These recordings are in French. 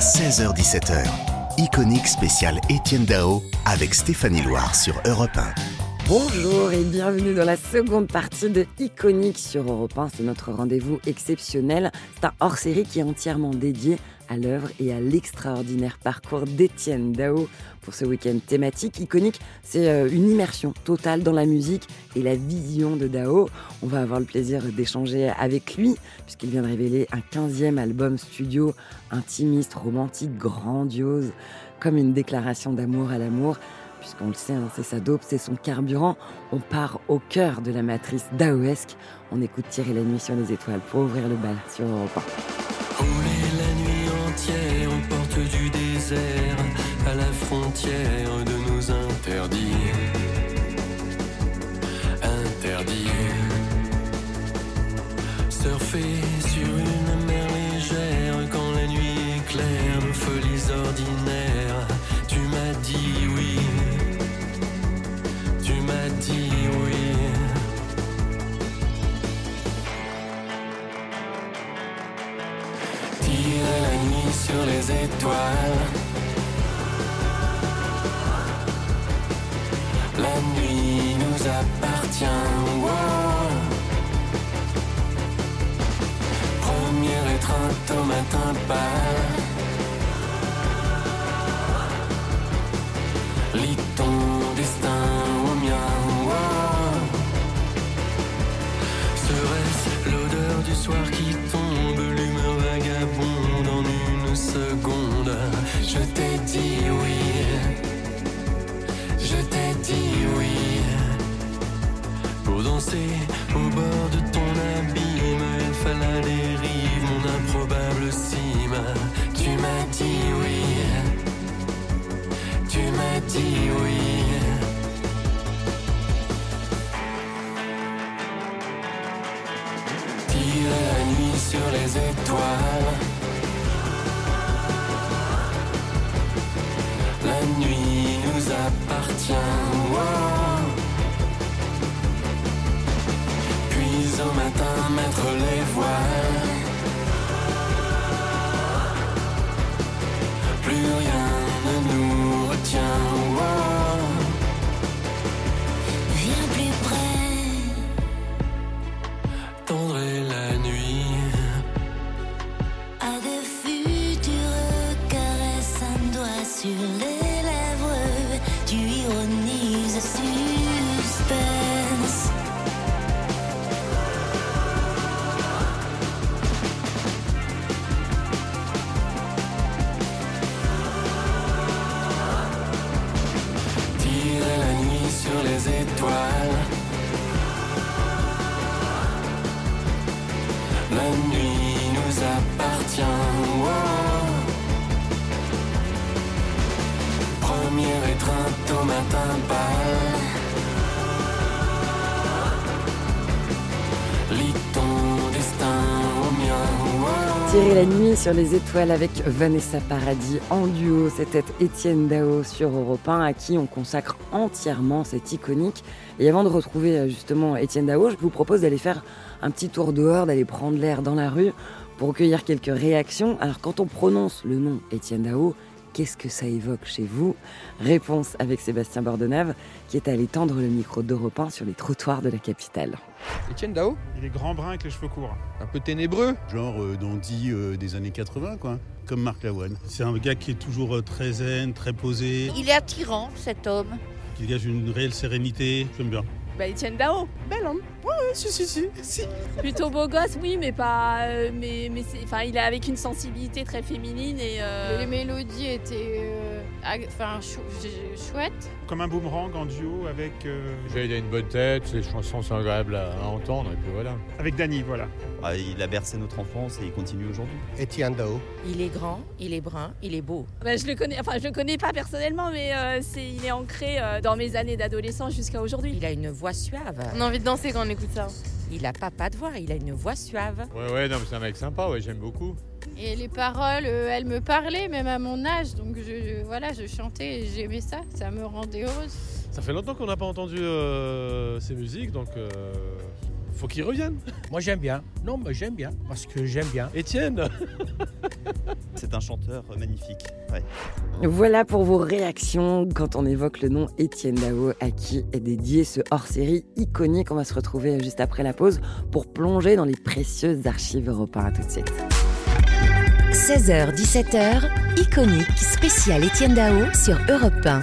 16h17h, Iconique spécial Étienne Dao avec Stéphanie Loire sur Europe 1. Bonjour et bienvenue dans la seconde partie de Iconique sur Europe 1. C'est notre rendez-vous exceptionnel. C'est un hors-série qui est entièrement dédié à l'œuvre et à l'extraordinaire parcours d'Étienne Dao pour ce week-end thématique iconique. C'est euh, une immersion totale dans la musique et la vision de Dao. On va avoir le plaisir d'échanger avec lui puisqu'il vient de révéler un 15e album studio intimiste, romantique, grandiose, comme une déclaration d'amour à l'amour. Puisqu'on le sait, hein, c'est sa dope, c'est son carburant. On part au cœur de la matrice daoesque. On écoute tirer la nuit sur les étoiles pour ouvrir le bal sur Europe 1. Frontière de nos interdits. Interdits. Surfer sur une mer légère quand la nuit est claire, nos folies ordinaires. Tu m'as dit oui. Tu m'as dit oui. Tirer la nuit sur les étoiles. La nuit nous appartient. wow. Premier étreinte au matin pâle. Lis ton destin au mien. wow. Serait-ce l'odeur du soir qui sur les étoiles avec Vanessa Paradis en duo. C'était Étienne Dao sur Europe 1 à qui on consacre entièrement cette iconique. Et avant de retrouver euh, justement Étienne Dao, je vous propose d'aller faire un petit tour dehors, d'aller prendre l'air dans la rue pour recueillir quelques réactions. Alors quand on prononce le nom Étienne Dao, qu'est-ce que ça évoque chez vous? Réponse avec Sébastien Bordenave qui est allé tendre le micro d'Europe 1 sur les trottoirs de la capitale. Étienne Dao? Il est grand brun avec les cheveux courts. Un peu ténébreux Genre euh, dandy euh, des années 80, quoi. Comme Marc Lavoine. C'est un gars qui est toujours euh, très zen, très posé, Il est attirant, cet homme. qui dégage une réelle sérénité. J'aime bien. Bah Etienne Dao, bel homme. Ouais, ouais, si, si, si, si. Plutôt beau gosse, oui, mais pas. euh, mais mais c'est, enfin, il est avec une sensibilité très féminine et. euh, Les mélodies étaient euh, ag- enfin, chou- ch- chouettes. Comme un boomerang en duo avec, euh, a une bonne tête, les chansons sont agréables à, à entendre, et puis voilà. avec Dany, voilà. Ah, il a bercé notre enfance et il continue aujourd'hui. Étienne Dao. Il est grand, il est brun, il est beau. bah, je le connais, enfin, je le connais pas personnellement, mais euh, c'est, il est ancré euh, dans mes années d'adolescence jusqu'à aujourd'hui. Il a une voix suave. On a envie de danser quand on écoute ça. Il a pas pas de voix, il a une voix suave. Ouais, ouais, non, mais c'est un mec sympa, ouais, j'aime beaucoup. Et les paroles, euh, elles me parlaient même à mon âge. Donc je, je- voilà, je chantais et j'aimais ça. Ça me rendait heureuse. Ça fait longtemps qu'on n'a pas entendu euh, ces musiques, donc euh, faut qu'il revienne. Moi j'aime bien. Non, moi j'aime bien. Parce que j'aime bien. Étienne C'est un chanteur magnifique. Ouais. Voilà pour vos réactions quand on évoque le nom Étienne Dao, à qui est dédié ce hors-série iconique. On va se retrouver juste après la pause pour plonger dans les précieuses archives européennes. À tout de suite. 16h-17h, iconique spécial Étienne Dao sur Europe 1.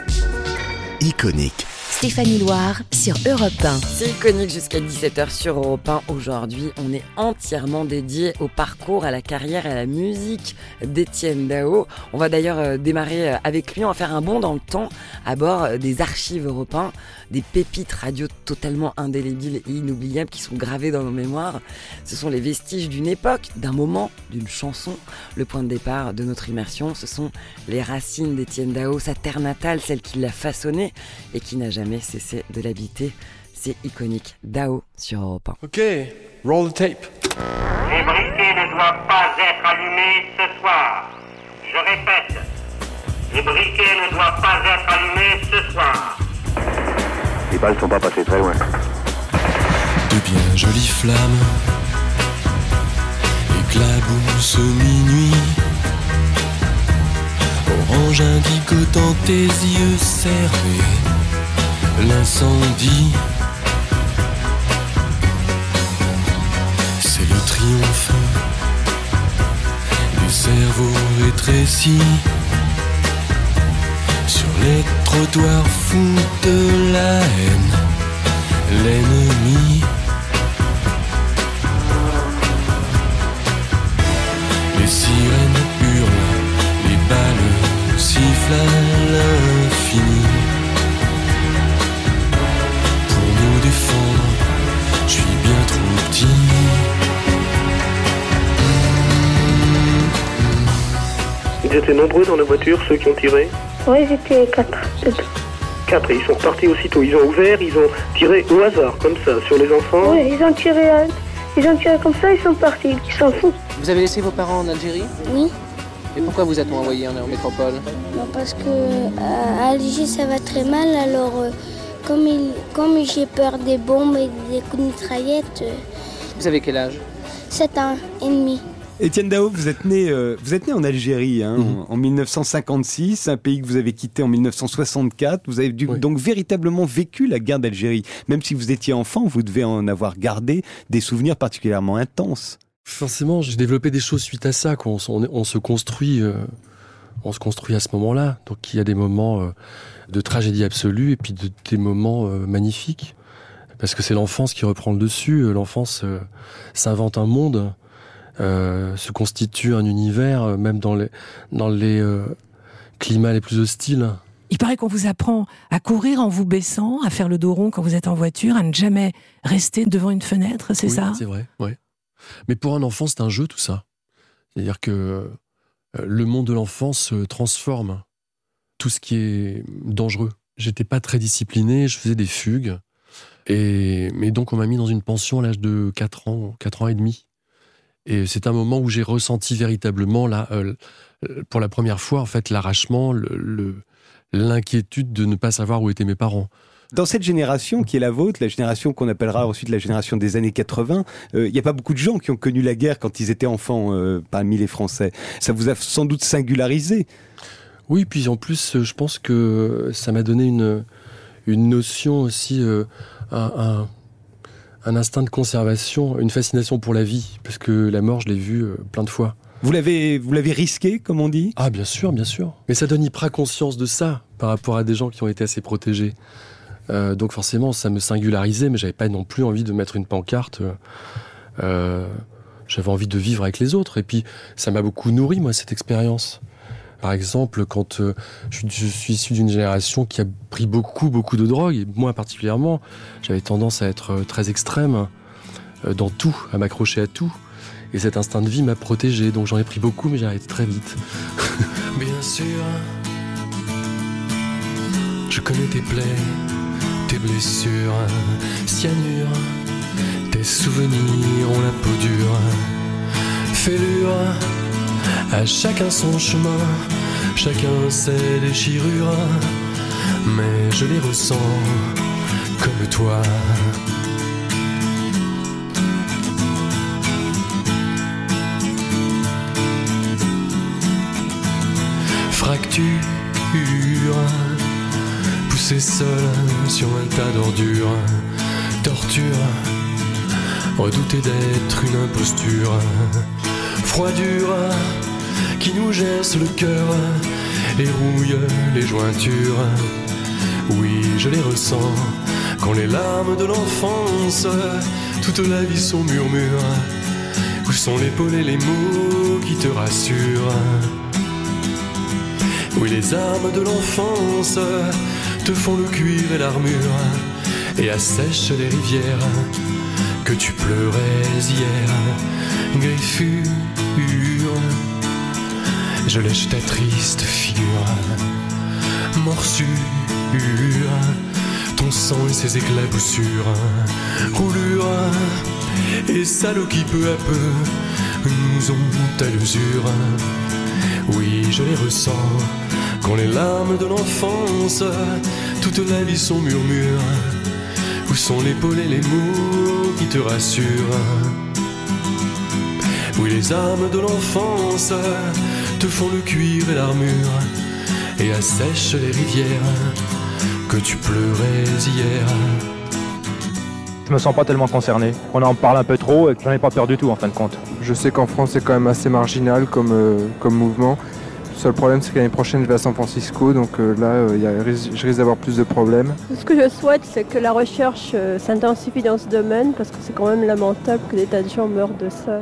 Iconique. Stéphanie Loire sur Europe 1. C'est iconique jusqu'à 17h sur Europe 1. Aujourd'hui, on est entièrement dédié au parcours, à la carrière à la musique d'Étienne Dao. On va d'ailleurs euh, démarrer euh, avec lui, on va faire un bond dans le temps à bord euh, des archives européens, des pépites radio totalement indélébiles et inoubliables qui sont gravées dans nos mémoires. Ce sont les vestiges d'une époque, d'un moment, d'une chanson. Le point de départ de notre immersion, ce sont les racines d'Étienne Dao, sa terre natale, celle qui l'a façonnée et qui n'a jamais cessé de l'habiter. C'est iconique. Dao sur Europe 1. Ok, roll the tape. Les briquets ne doivent pas être allumés ce soir. Je répète, les briquets ne doivent pas être allumés ce soir. Les balles sont pas passées très loin. De bien jolies flammes éclaboussent minuit. Orange indigo dans tes yeux serrés. L'incendie, c'est le triomphe du cerveau rétréci. Sur les trottoirs fous de la haine, l'ennemi. Les sirènes hurlent, les balles sifflent Ils étaient nombreux dans la voiture, ceux qui ont tiré Oui, j'étais quatre. Quatre, et ils sont repartis aussitôt. Ils ont ouvert, ils ont tiré au hasard, comme ça, sur les enfants. Oui, ils ont tiré, ils ont tiré comme ça, ils sont partis, ils s'en foutent. Vous avez laissé vos parents en Algérie Oui, Et pourquoi vous êtes envoyé en, métropole bah, parce que euh, à Alger ça va très mal, alors euh, comme, il, comme j'ai peur des bombes et des coups de mitraillette, euh, Vous avez quel âge 7 ans et demi. Étienne Dao, vous êtes né, euh, vous êtes né en Algérie hein, en, en 1956, un pays que vous avez quitté en 1964. Vous avez dû- donc véritablement vécu la guerre d'Algérie. Même si vous étiez enfant, vous devez en avoir gardé des souvenirs particulièrement intenses. Forcément, j'ai développé des choses suite à ça. On, on se construit, euh, on se construit à ce moment-là. Donc il y a des moments euh, de tragédie absolue et puis de- des moments magnifiques. Parce que c'est l'enfance qui reprend le dessus. L'enfance s'invente un monde, euh, se constitue un univers, euh, même dans les, dans les euh, climats les plus hostiles. Il paraît qu'on vous apprend à courir en vous baissant, à faire le dos rond quand vous êtes en voiture, à ne jamais rester devant une fenêtre, c'est Oui, ça? C'est vrai, ouais. Mais pour un enfant, c'est un jeu tout ça. C'est-à-dire que le monde de l'enfant se transforme. Tout ce qui est dangereux. J'étais pas très discipliné, je faisais des fugues. Et, mais donc, on m'a mis dans une pension à l'âge de 4 ans, 4 ans et demi. Et c'est un moment où j'ai ressenti véritablement, là, euh, pour la première fois, en fait, l'arrachement, le- le- l'inquiétude de ne pas savoir où étaient mes parents. Dans cette génération qui est la vôtre, la génération qu'on appellera ensuite la génération des années 80, euh, il n'y a pas beaucoup de gens qui ont connu la guerre quand ils étaient enfants euh, parmi les Français. Ça vous a sans doute singularisé. Oui, puis en plus, euh, je pense que ça m'a donné une, une notion aussi, euh, un, un- un instinct de conservation, une fascination pour la vie, parce que la mort, je l'ai vue euh, plein de fois. Vous l'avez, vous l'avez risqué, comme on dit? Ah, bien sûr, bien sûr. Mais ça donne hyper conscience de ça par rapport à des gens qui ont été assez protégés. Euh, donc forcément, ça me singularisait, mais j'avais pas non plus envie de mettre une pancarte. euh, euh, j'avais envie de vivre avec les autres. Et puis, ça m'a beaucoup nourri, moi, cette expérience. Par exemple, quand euh, je, suis- issu d'une génération qui a pris beaucoup, beaucoup de drogue, et moi particulièrement, j'avais tendance à être euh, très extrême euh, dans tout, à m'accrocher à tout. Et cet instinct de vie m'a protégé, donc j'en ai pris beaucoup, mais j'ai arrêté très vite. Bien sûr, je connais tes plaies, tes blessures, cyanure, tes souvenirs ont la peau dure, fêlure, à chacun son chemin, chacun ses déchirures, mais je les ressens comme toi. Fracture, poussé seul sur un tas d'ordures, torture, redouter d'être une imposture froidure qui nous gesse le cœur et rouille les jointures. Oui, je les ressens quand les larmes de l'enfance, toute la vie sont murmures. Où sont l'épaule et les mots qui te rassurent? Oui, les armes de l'enfance te font le cuir et l'armure et assèchent les rivières que tu pleurais hier. Griffure, je lèche ta triste figure. Morsure, ton sang et ses éclaboussures. Roulure et salauds qui peu à peu nous ont à l'usure. Oui, je les ressens quand les larmes de l'enfance, toute la vie sont murmures. Où sont l'épaule et les mots qui te rassurent? Oui, les âmes de l'enfance te font le cuir et l'armure et assèchent les rivières que tu pleurais hier. Je me sens pas tellement concerné. On en parle un peu trop et j'en ai pas peur du tout en fin de compte. Je sais qu'en France c'est quand même assez marginal comme, euh, comme mouvement. Le seul problème c'est que l'année prochaine je vais à San Francisco donc euh, là euh, y a, je risque d'avoir plus de problèmes. Ce que je souhaite c'est que la recherche s'intensifie dans ce domaine parce que c'est quand même lamentable que des tas de gens meurent de ça.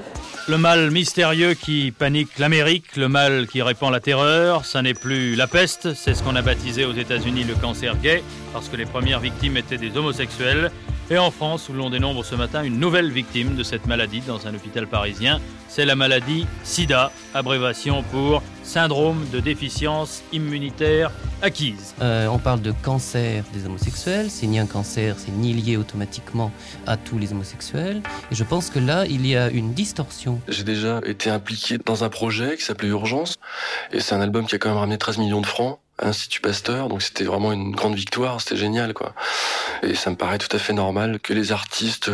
Le mal mystérieux qui panique l'Amérique, le mal qui répand la terreur, ça n'est plus la peste, c'est ce qu'on a baptisé aux États-Unis le cancer gay, parce que les premières victimes étaient des homosexuels. Et en France, où l'on dénombre ce matin une nouvelle victime de cette maladie dans un hôpital parisien, c'est la maladie SIDA, abréviation pour syndrome de déficience immunitaire acquise. Euh, on parle de cancer des homosexuels, c'est ni un cancer, c'est ni lié automatiquement à tous les homosexuels. Et je pense que là, il y a une distorsion. J'ai déjà été impliqué dans un projet qui s'appelait Urgence, et c'est un album qui a quand même ramené 13 millions de francs. Institut Pasteur, donc c'était vraiment une grande victoire, c'était génial quoi. Et ça me paraît tout à fait normal que les artistes,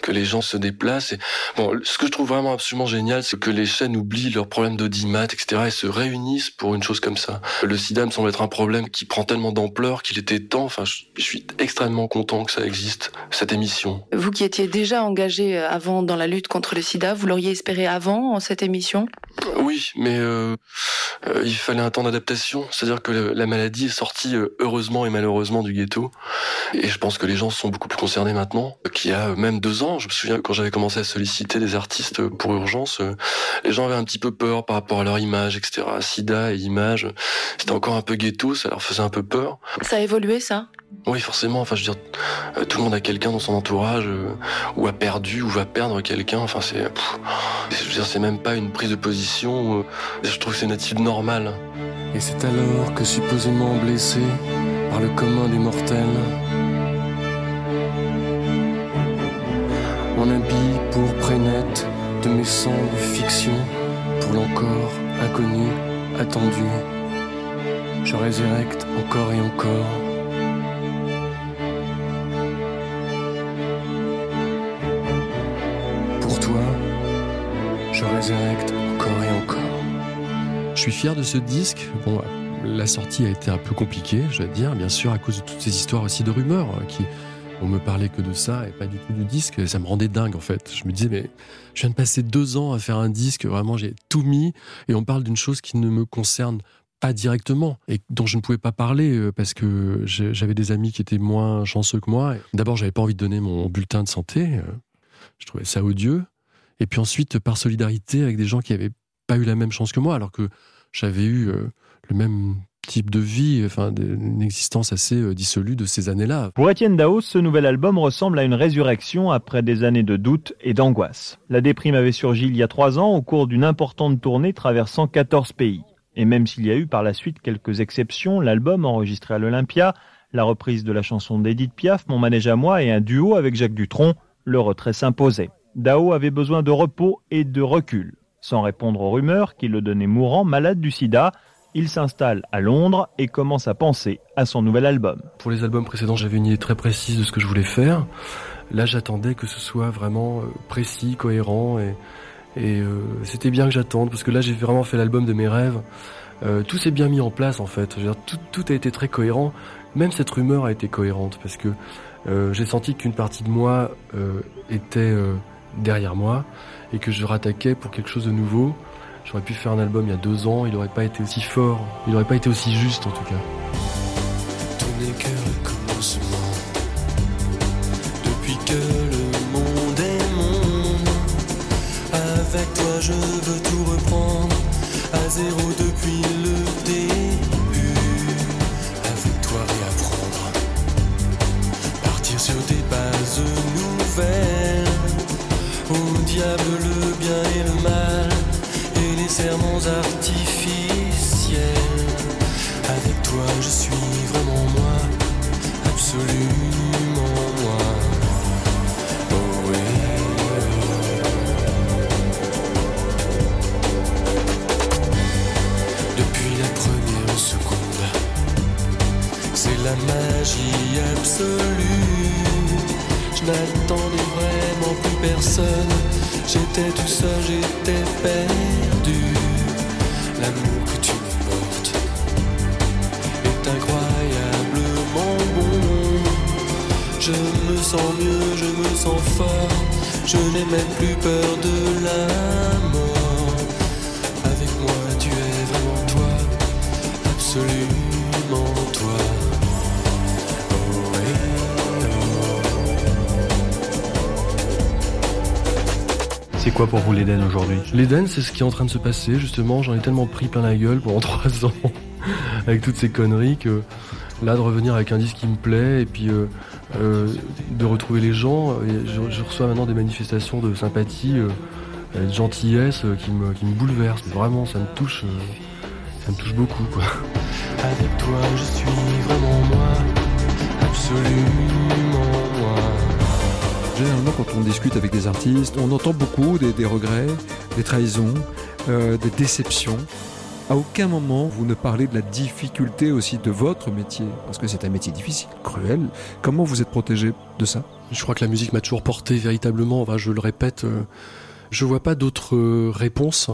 que les gens se déplacent. Et bon, ce que je trouve vraiment absolument génial, c'est que les chaînes oublient leurs problèmes d'audimat, etc. et se réunissent pour une chose comme ça. Le SIDA me semble être un problème qui prend tellement d'ampleur qu'il était temps. Enfin, je suis extrêmement content que ça existe cette émission. Vous qui étiez déjà engagé euh, avant dans la lutte contre le SIDA, vous l'auriez espéré avant cette émission? Oui, mais euh, euh, il fallait un temps d'adaptation. C'est-à-dire que la maladie est sortie euh, heureusement et malheureusement du ghetto. Et je pense que les gens sont beaucoup plus concernés maintenant qu'il y a même deux ans. Je me souviens quand j'avais commencé à solliciter des artistes pour urgence, euh, les gens avaient un petit peu peur par rapport à leur image, etc. Sida et image, c'était encore un peu ghetto, ça leur faisait un peu peur. Ça a évolué ça? Oui, forcément. Enfin, je veux dire, euh, tout le monde a quelqu'un dans son entourage ou a perdu ou va perdre quelqu'un. Enfin, c'est, je veux dire, c'est même pas une prise de position. je trouve que c'est une attitude normale. Et c'est alors que supposément blessé par le commun des mortels, on habille pour prénette de mes sombres fictions pour l'encore inconnu, attendu. Je résurrecte encore et encore. Pour toi, je résurrecte suis fier de ce disque. Bon, la sortie a été un peu compliquée, je dois dire, bien sûr, à cause de toutes ces histoires aussi de rumeurs hein, qui on me parlait que de ça et pas du tout du disque. Ça me rendait dingue en fait. Je me disais mais je viens de passer deux ans à faire un disque, vraiment j'ai tout mis et on parle d'une chose qui ne me concerne pas directement et dont je ne pouvais pas parler euh, parce que j'avais des amis qui étaient moins chanceux que moi. D'abord, j'avais pas envie de donner mon bulletin de santé. Euh, je trouvais ça odieux. Et puis ensuite, par solidarité avec des gens qui avaient pas eu la même chance que moi, alors que j'avais eu euh, le même type de vie, enfin une existence assez euh, dissolue de ces années-là. Pour Étienne Dao, ce nouvel album ressemble à une résurrection après des années de doute et d'angoisse. La déprime avait surgi il y a trois ans au cours d'une importante tournée traversant 14 pays. Et même s'il y a eu par la suite quelques exceptions, l'album enregistré à l'Olympia, la reprise de la chanson d'Edith Piaf, Mon manège à moi et un duo avec Jacques Dutronc, le retrait s'imposait. Dao avait besoin de repos et de recul. Sans répondre aux rumeurs qui le donnaient mourant, malade du sida, il s'installe à Londres et commence à penser à son nouvel album. Pour les albums précédents, j'avais une idée très précise de ce que je voulais faire. Là, j'attendais que ce soit vraiment euh, précis, cohérent et, et euh, c'était bien que j'attende parce que là, j'ai vraiment fait l'album de mes rêves. Euh, tout s'est bien mis en place en fait. Dire, tout, tout a été très cohérent. Même cette rumeur a été cohérente parce que euh, j'ai senti qu'une partie de moi euh, était euh, derrière moi et que je rattaquais pour quelque chose de nouveau. J'aurais pu faire un album il y a deux ans, il n'aurait pas été aussi fort, il n'aurait pas été aussi juste en tout cas. Depuis que le monde est avec toi je veux tout reprendre à zéro depuis le la magie absolue. Je n'attendais vraiment plus personne. J'étais tout seul, j'étais perdu. L'amour que tu portes est incroyablement bon. Je me sens mieux, je me sens fort. Je n'ai même plus peur de la mort. Avec moi, tu es vraiment toi, absolument quoi pour vous l'Éden aujourd'hui? L'Éden, c'est ce qui est en train de se passer, justement. J'en ai tellement pris plein la gueule pendant trois ans, avec toutes ces conneries, que là, de revenir avec un disque qui me plaît, et puis euh, euh, de retrouver les gens, et je, je reçois maintenant des manifestations de sympathie, euh, et de gentillesse euh, qui, me, qui me bouleversent. Vraiment, ça me touche, euh, ça me touche beaucoup, quoi. avec toi, je suis vraiment moi, absolument. Généralement, quand on discute avec des artistes, on entend beaucoup des, regrets, des trahisons, euh, des déceptions. À aucun moment, vous ne parlez de la difficulté aussi de votre métier, parce que c'est un métier difficile, cruel. Comment vous êtes protégé de ça? Je crois que la musique m'a toujours porté véritablement, enfin, je le répète, euh, je vois pas d'autres euh, réponses.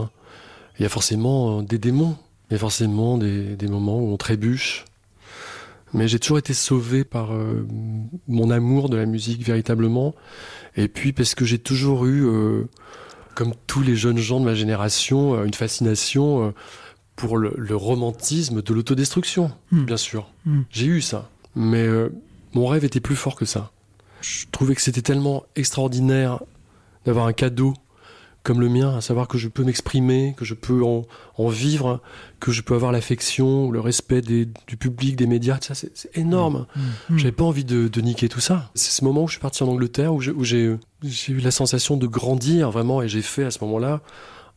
Il y a forcément euh, des démons, il y a forcément des, des moments où on trébuche. Mais j'ai toujours été sauvé par euh, mon amour de la musique véritablement. Et puis parce que j'ai toujours eu, euh, comme tous les jeunes gens de ma génération, euh, une fascination pour le, le romantisme de l'autodestruction, Hmm. bien sûr. Hmm. J'ai eu ça. Mais euh, mon rêve était plus fort que ça. Je trouvais que c'était tellement extraordinaire d'avoir un cadeau comme le mien, à savoir que je peux m'exprimer, que je peux en, en vivre, que je peux avoir l'affection, le respect des- du public, des médias, ça c'est énorme. Mm. J'avais pas envie de, de niquer tout ça. C'est ce moment où je suis parti en Angleterre, où j'ai eu la sensation de grandir vraiment, et j'ai fait à ce moment-là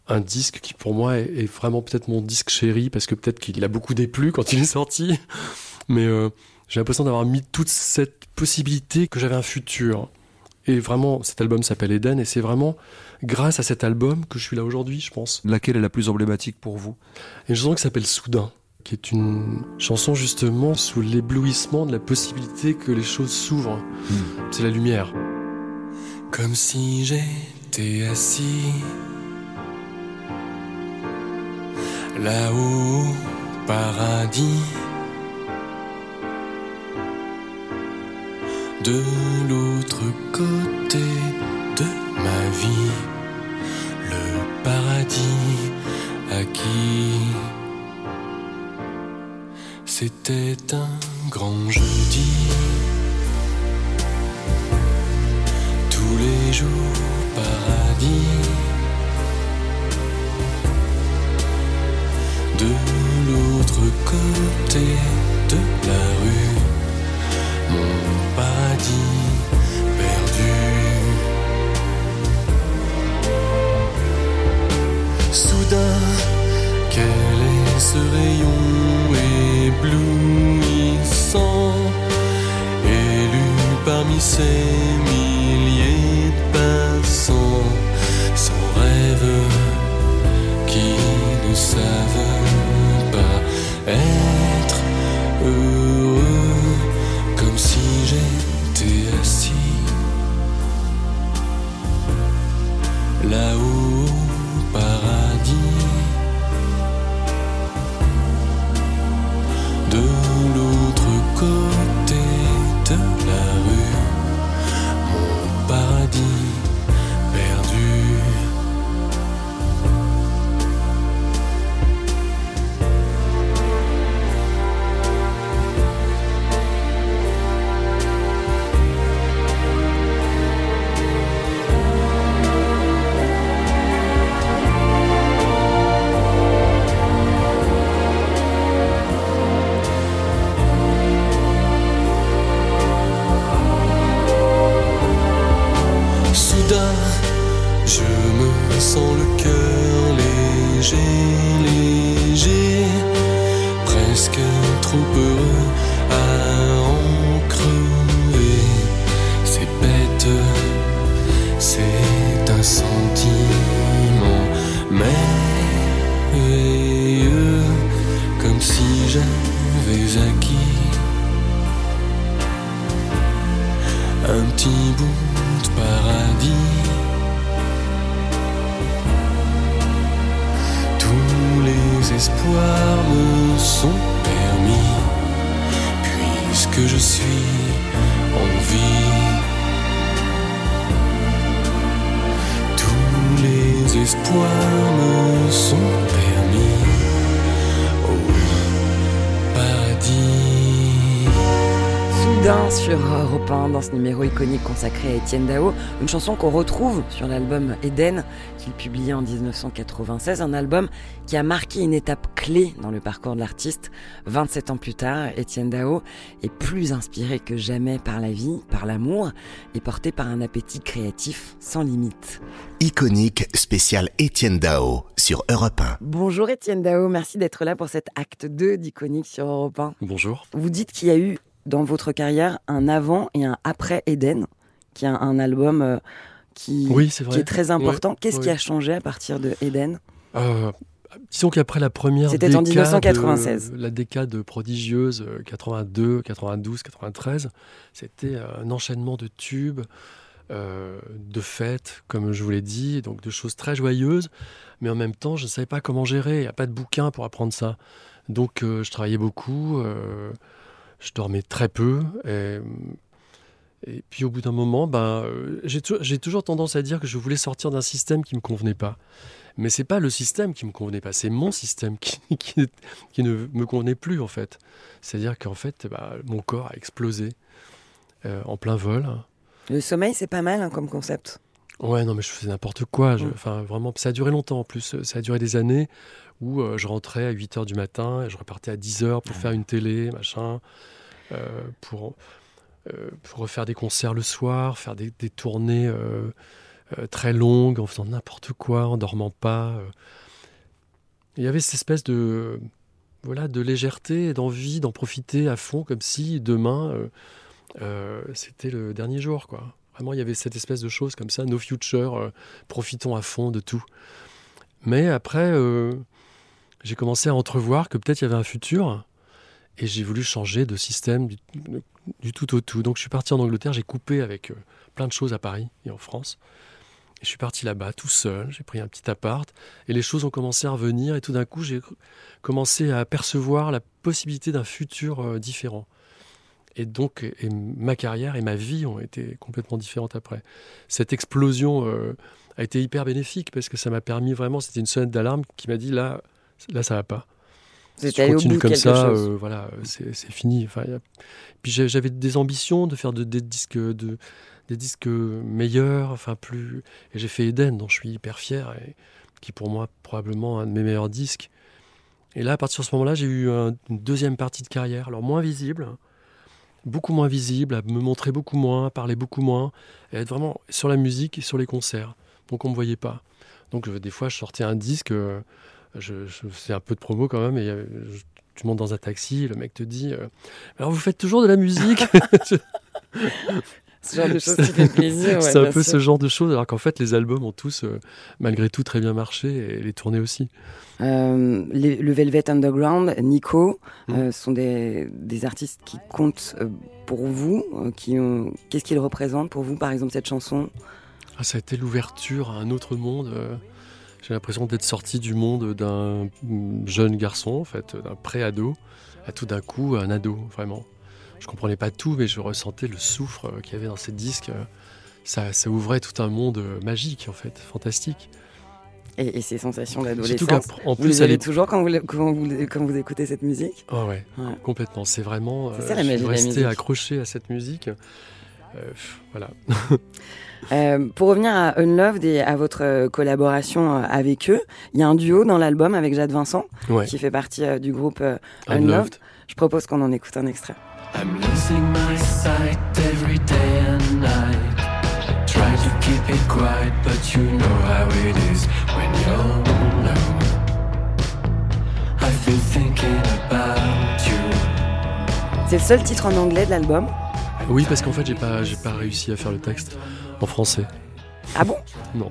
un disque qui pour moi est, est vraiment peut-être mon disque chéri, parce que peut-être qu'il a beaucoup déplu quand il est sorti, mais euh, j'ai l'impression d'avoir mis toute cette possibilité que j'avais un futur. Et vraiment, cet album s'appelle Eden, et c'est vraiment grâce à cet album que je suis là aujourd'hui, je pense. Laquelle est la plus emblématique pour vous? Une chanson qui s'appelle Soudain, qui est une chanson justement sous l'éblouissement de la possibilité que les choses s'ouvrent. C'est la lumière. Comme si j'étais assis là-haut au paradis. De l'autre côté de ma vie, le paradis acquis. C'était un grand jeudi. Tous les jours paradis. De l'autre côté de la rue, rayon éblouissant, élu parmi ces milliers de passants, sans rêve qui ne savent espoirs me sont Sur Europe 1 dans ce numéro iconique consacré à Étienne Dao, une chanson qu'on retrouve sur l'album Eden qu'il publiait en 1996, un album qui a marqué une étape clé dans le parcours de l'artiste. 27 ans plus tard, Étienne Dao est plus inspiré que jamais par la vie, par l'amour et porté par un appétit créatif sans limite. Iconique spécial Étienne Dao sur Europe 1. Bonjour Étienne Dao, merci d'être là pour cet acte 2 d'Iconique sur Europe 1. Bonjour. Vous dites qu'il y a eu dans votre carrière un avant et un après Eden, qui est un, un album euh, qui, Oui, est très important. Ouais, Qu'est-ce qui a changé à partir de Eden? Euh, disons qu'après la première C'était en décade, 1996. euh, la décade prodigieuse, euh, 82, 92, 93, c'était euh, un enchaînement de tubes, euh, de fêtes, comme je vous l'ai dit, donc de choses très joyeuses, mais en même temps, je ne savais pas comment gérer. Il n'y a pas de bouquin pour apprendre ça. Donc, je travaillais beaucoup, je dormais très peu. Et, et puis, au bout d'un moment, ben, euh, j'ai tou- j'ai toujours tendance à dire que je voulais sortir d'un système qui ne me convenait pas. Mais c'est pas le système qui me convenait pas, c'est mon système qui, qui, qui ne me convenait plus en fait. C'est-à-dire qu'en fait, bah, mon corps a explosé euh, en plein vol. Le sommeil, c'est pas mal hein, comme concept. Ouais, non, mais je faisais n'importe quoi. Mm. Enfin, vraiment, ça a duré longtemps en plus. Ça a duré des années où euh, je rentrais à 8 h du matin et je repartais à 10 h pour faire une télé, machin, euh, pour, euh, pour refaire des concerts le soir, faire des, des tournées très longues, en faisant n'importe quoi, en dormant pas. Il y avait cette espèce de, voilà, de légèreté et d'envie d'en profiter à fond, comme si demain, euh, euh, c'était le dernier jour, quoi. Vraiment, il y avait cette espèce de chose comme ça, no future, euh, profitons à fond de tout. Mais après, j'ai commencé à entrevoir que peut-être il y avait un futur, et j'ai voulu changer de système du, tout au tout. Donc je suis parti en Angleterre, j'ai coupé avec euh, plein de choses à Paris et en France. Je suis parti là-bas tout seul, j'ai pris un petit appart, et les choses ont commencé à revenir, et tout d'un coup, j'ai commencé à apercevoir la possibilité d'un futur euh, différent. Et donc, ma carrière et ma vie ont été complètement différentes après. Cette explosion euh, a été hyper bénéfique parce que ça m'a permis vraiment, c'était une sonnette d'alarme qui m'a dit là, là ça va pas. Vous êtes tu continues comme ça, euh, voilà, euh, c'est fini. Enfin, a- Puis j'avais des ambitions de faire de- des disques, de, des disques meilleurs, enfin plus. Et j'ai fait Eden, dont je suis hyper fier et qui pour moi probablement un de mes meilleurs disques. Et là, à partir de ce moment-là, j'ai eu un- une deuxième partie de carrière, alors moins visible, beaucoup moins visible, à me montrer beaucoup moins, à parler beaucoup moins, et être vraiment sur la musique et sur les concerts. Donc on me voyait pas. Donc euh, des fois, je sortais un disque, euh, je, je faisais un peu de promo quand même, et euh, je- tu montes dans un taxi, le mec te dit euh, Alors vous faites toujours de la musique Ce genre de choses qui fait plaisir, ouais, C'est un peu sûr. ce genre de choses, alors qu'en fait, les albums ont tous, euh, malgré tout, très bien marché, et les tournées aussi. Euh, les- le Velvet Underground, Nico, Mm. euh, sont des, des artistes qui comptent euh, pour vous. euh, qui ont... Qu'est-ce qu'ils représentent pour vous, par exemple, cette chanson? Ah, ça a été l'ouverture à un autre monde. J'ai l'impression d'être sorti du monde d'un jeune garçon, en fait, d'un pré-ado, à tout d'un coup un ado, vraiment. Je comprenais pas tout, mais je ressentais le souffle euh, qu'il y avait dans ces disques. Ça, ça ouvrait tout un monde euh, magique, en fait, fantastique. et, et ces sensations d'adolescence Vous plus, les avez toujours quand vous, quand, vous, quand vous écoutez cette musique? Ah ouais, Ouais. complètement. C'est vraiment. C'est euh, ça, la je magie suis resté accroché à cette musique. Euh, voilà. Euh, pour revenir à Unloved et à votre euh, collaboration avec eux, il y a un duo dans l'album avec Jade Vincent, Ouais. qui fait partie euh, du groupe euh, Unloved. Unloved. Je propose qu'on en écoute un extrait. I'm losing my sight every day and night. Try to keep it quiet, but you know how it is when you're alone. I've been thinking about you. C'est le seul titre en anglais de l'album Oui, parce qu'en fait, j'ai pas, j'ai pas réussi à faire le texte en français. Ah bon? Non.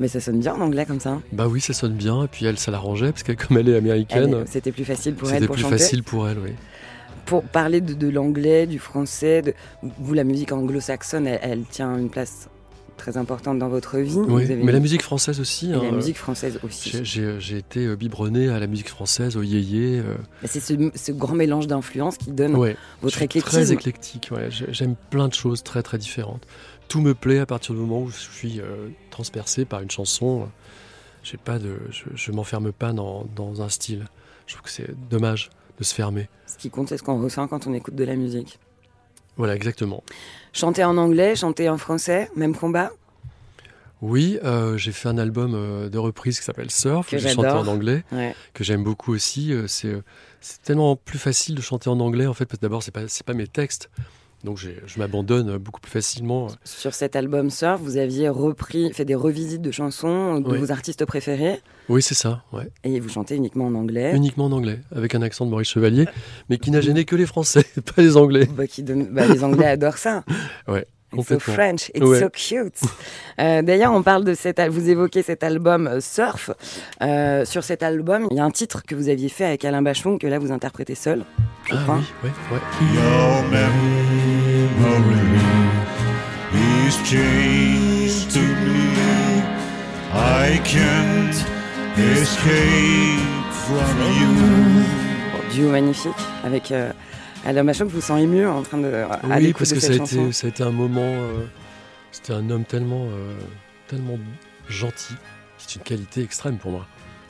Mais ça sonne bien en anglais comme ça. Bah oui, ça sonne bien. Et puis elle, ça l'arrangeait, parce que comme elle est américaine. Elle- C'était plus facile pour elle C'était pour plus chanter. facile pour elle, oui. Pour parler de, de l'anglais, du français, de, vous, la musique anglo-saxonne, elle, elle tient une place très importante dans votre vie. Oui, mais une- la musique française aussi. Et hein. la musique française aussi. J'ai- j'ai été euh, biberonné à la musique française, au yéyé. euh, C'est ce, ce grand mélange d'influences qui donne Ouais, votre je suis éclectisme. Très éclectique, ouais. J'aime plein de choses très très différentes. Tout me plaît à partir du moment où je suis euh, transpercé par une chanson. J'ai pas de, je, je m'enferme pas dans, dans un style. Je trouve que c'est dommage de se fermer. Ce qui compte, c'est ce qu'on ressent quand on écoute de la musique. Voilà, exactement. Chanter en anglais, chanter en français, même combat Oui, euh, j'ai fait un album euh, de reprise qui s'appelle Surf, Que j'ai chanté en anglais, Ouais. que j'aime beaucoup aussi. Euh, C'est tellement plus facile de chanter en anglais en fait, parce que d'abord pas c'est pas mes textes, donc je m'abandonne beaucoup plus facilement. Sur cet album Surf, vous aviez repris, fait des revisites de chansons de Oui. vos artistes préférés Oui, c'est ça, ouais. et vous chantez uniquement en anglais. Uniquement en anglais, avec un accent de Maurice Chevalier, mais qui n'a gêné que les Français, pas les Anglais. Bah, qui donne- bah, les Anglais adorent ça. Ouais, It's so. French, it's Ouais. so cute. Euh, D'ailleurs, on parle de cet, vous évoquez cet album euh, Surf. Euh, sur cet album, il y a un titre que vous aviez fait avec Alain Bachon que là vous interprétez seul. Je Ah crois. oui, ouais, ouais. Memory is changed to me. I can't escape from you. Bon, duo magnifique avec euh, Alain Bachon que je vous sens ému en train de à Oui, parce que ça a, été, ça a été un moment. euh, C'était un homme tellement, euh, tellement gentil. C'est une qualité extrême pour moi.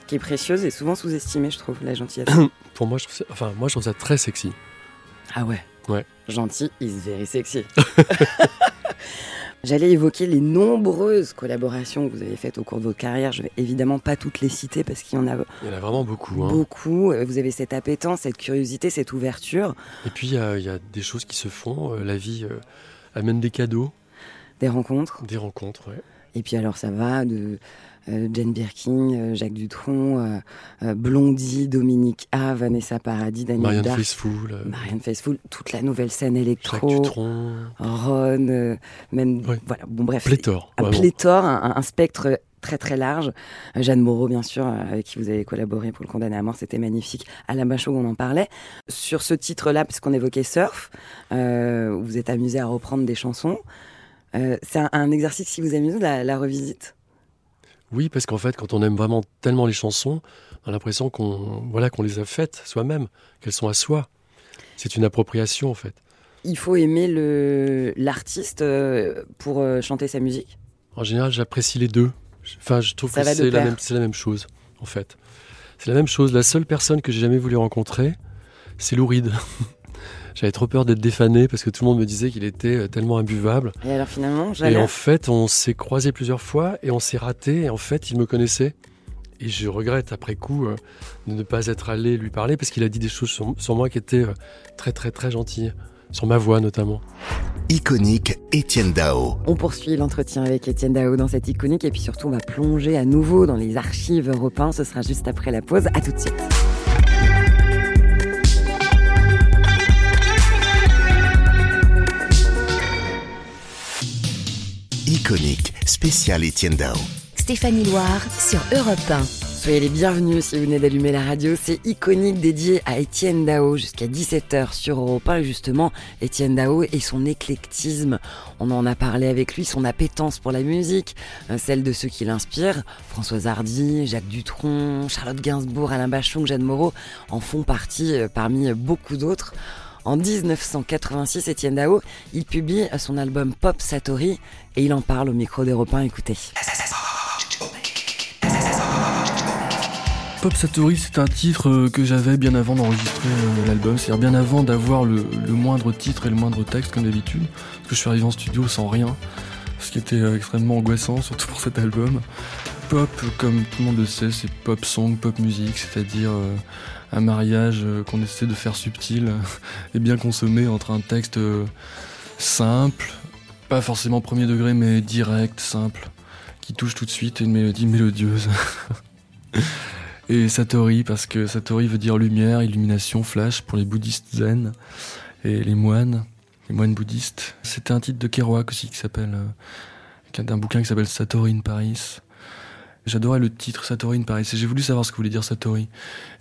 qui est précieuse et souvent sous-estimée, je trouve, la gentillesse. pour moi, je trouve ça, enfin, moi, je trouve ça très sexy. ah ouais. Ouais. Gentil is very sexy. J'allais évoquer les nombreuses collaborations que vous avez faites au cours de votre carrière. Je vais évidemment pas toutes les citer parce qu'il y en a Il y en a vraiment beaucoup. hein. beaucoup. Euh, Vous avez cette appétence, cette curiosité, cette ouverture, Et puis, il y, a- il y a des choses qui se font. euh, la vie euh, amène des cadeaux, des rencontres. des rencontres. ouais. Et puis alors ça va de Jane Birkin, euh, Jacques Dutronc, euh, euh, Blondie, Dominique A, Vanessa Paradis, Daniel Marianne Dark, Faithfull, euh, Marianne Faithfull, toute la nouvelle scène Jacques électro, Dutronc. Ron, euh, même voilà, bon bref, Pléthore, un vraiment. pléthore, un, un spectre très très large. Euh, Jeanne Moreau, bien sûr, euh, avec qui vous avez collaboré pour le condamner à mort, c'était magnifique. Alain Bachot, on en parlait. Sur ce titre-là, puisqu'on évoquait Surf, euh, vous êtes amusé à reprendre des chansons. Euh, c'est un, un exercice qui vous amuse, la, la revisite? Oui, parce qu'en fait, quand on aime vraiment tellement les chansons, on a l'impression qu'on voilà, qu'on les a faites soi-même, qu'elles sont à soi. C'est une appropriation, en fait. Il faut aimer le- l'artiste euh, pour euh, chanter sa musique En général, j'apprécie les deux. Enfin, je trouve Ça que c'est la, même- c'est la même chose, en fait. C'est la même chose. La seule personne que j'ai jamais voulu rencontrer, c'est Lou Reed. J'avais trop peur d'être défané parce que tout le monde me disait qu'il était euh, tellement imbuvable. Et alors finalement, Et jamais en fait, on s'est croisés plusieurs fois et on s'est raté. Et en fait, il me connaissait. Et je regrette après coup euh, de ne pas être allé lui parler parce qu'il a dit des choses sur, sur moi qui étaient euh, très très très gentilles. Sur ma voix notamment. Iconique Étienne Dao. On poursuit l'entretien avec Étienne Dao dans cette iconique et puis surtout on va plonger à nouveau dans les archives européennes. Ce sera juste après la pause. À tout de suite. Iconique spécial Étienne Dao. Stéphanie Loire sur Europe 1. Soyez les bienvenus si vous venez d'allumer la radio. C'est iconique dédié à Étienne Dao jusqu'à 17h sur Europe 1. Et justement, Étienne Dao et son éclectisme. On en a parlé avec lui, son appétence pour la musique, euh, celle de ceux qui l'inspirent. Françoise Hardy, Jacques Dutronc, Charlotte Gainsbourg, Alain Bachung, Jeanne Moreau en font partie euh, parmi beaucoup d'autres. En 1986, Étienne Dao, il publie son album Pop Satori et il en parle au micro d'Europe 1. Écoutez. Pop Satori, c'est un titre euh, que j'avais bien avant d'enregistrer euh, l'album, c'est-à-dire bien avant d'avoir le, le moindre titre et le moindre texte comme d'habitude, parce que je suis arrivé en studio sans rien, ce qui était euh, extrêmement angoissant, surtout pour cet album. Pop, comme tout le monde le sait, c'est pop song, pop musique, c'est-à-dire un mariage qu'on essaie de faire subtil et bien consommé entre un texte simple, pas forcément premier degré, mais direct, simple, qui touche tout de suite une mélodie mélodieuse. Et Satori, parce que Satori veut dire lumière, illumination, flash pour les bouddhistes zen et les moines, les moines bouddhistes. C'était un titre de Kerouac aussi qui s'appelle, euh, d'un bouquin qui s'appelle Satori in Paris. J'adorais le titre Satori in Paris et j'ai voulu savoir ce que voulait dire Satori.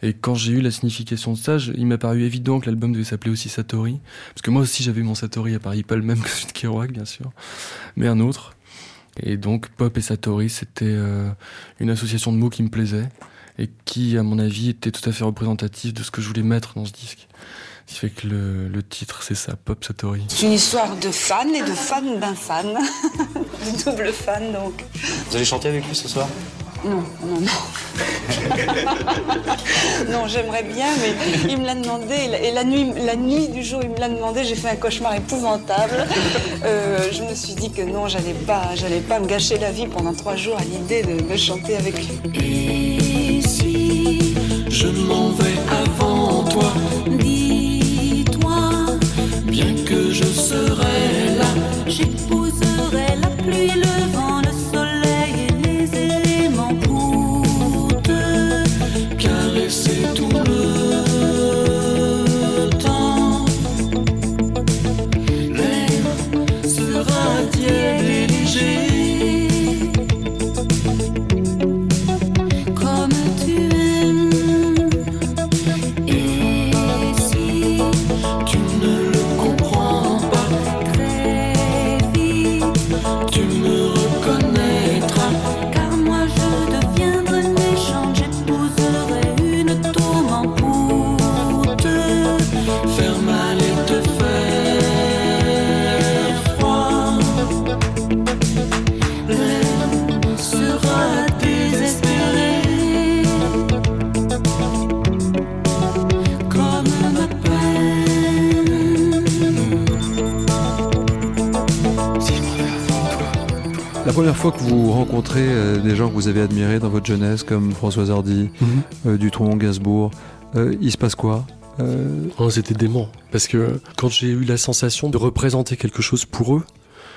Et quand j'ai eu la signification de ça, il m'a paru évident que l'album devait s'appeler aussi Satori. Parce que moi aussi j'avais mon Satori à Paris, pas le même que celui de Kerouac bien sûr, mais un autre. Et donc Pop et Satori, c'était euh, une association de mots qui me plaisait et qui, à mon avis, était tout à fait représentatif de ce que je voulais mettre dans ce disque. Ce qui fait que le, le titre, c'est ça, Pop Satori. C'est une histoire de fans et de fans d'un fan. de double fan, donc. Vous allez chanter avec lui ce soir? Non, non, non. non, j'aimerais bien, mais il me l'a demandé. Et la nuit, la nuit du jour, il me l'a demandé. J'ai fait un cauchemar épouvantable. Euh, je me suis dit que non, j'allais pas, j'allais pas me gâcher la vie pendant trois jours à l'idée de, de chanter avec lui. Et si je m'en vais avant toi, que jeunesse, comme Françoise Hardy, Dutronc, Gainsbourg, euh, il se passe quoi Euh, Oh, c'était dément. Parce que quand j'ai eu la sensation de représenter quelque chose pour eux,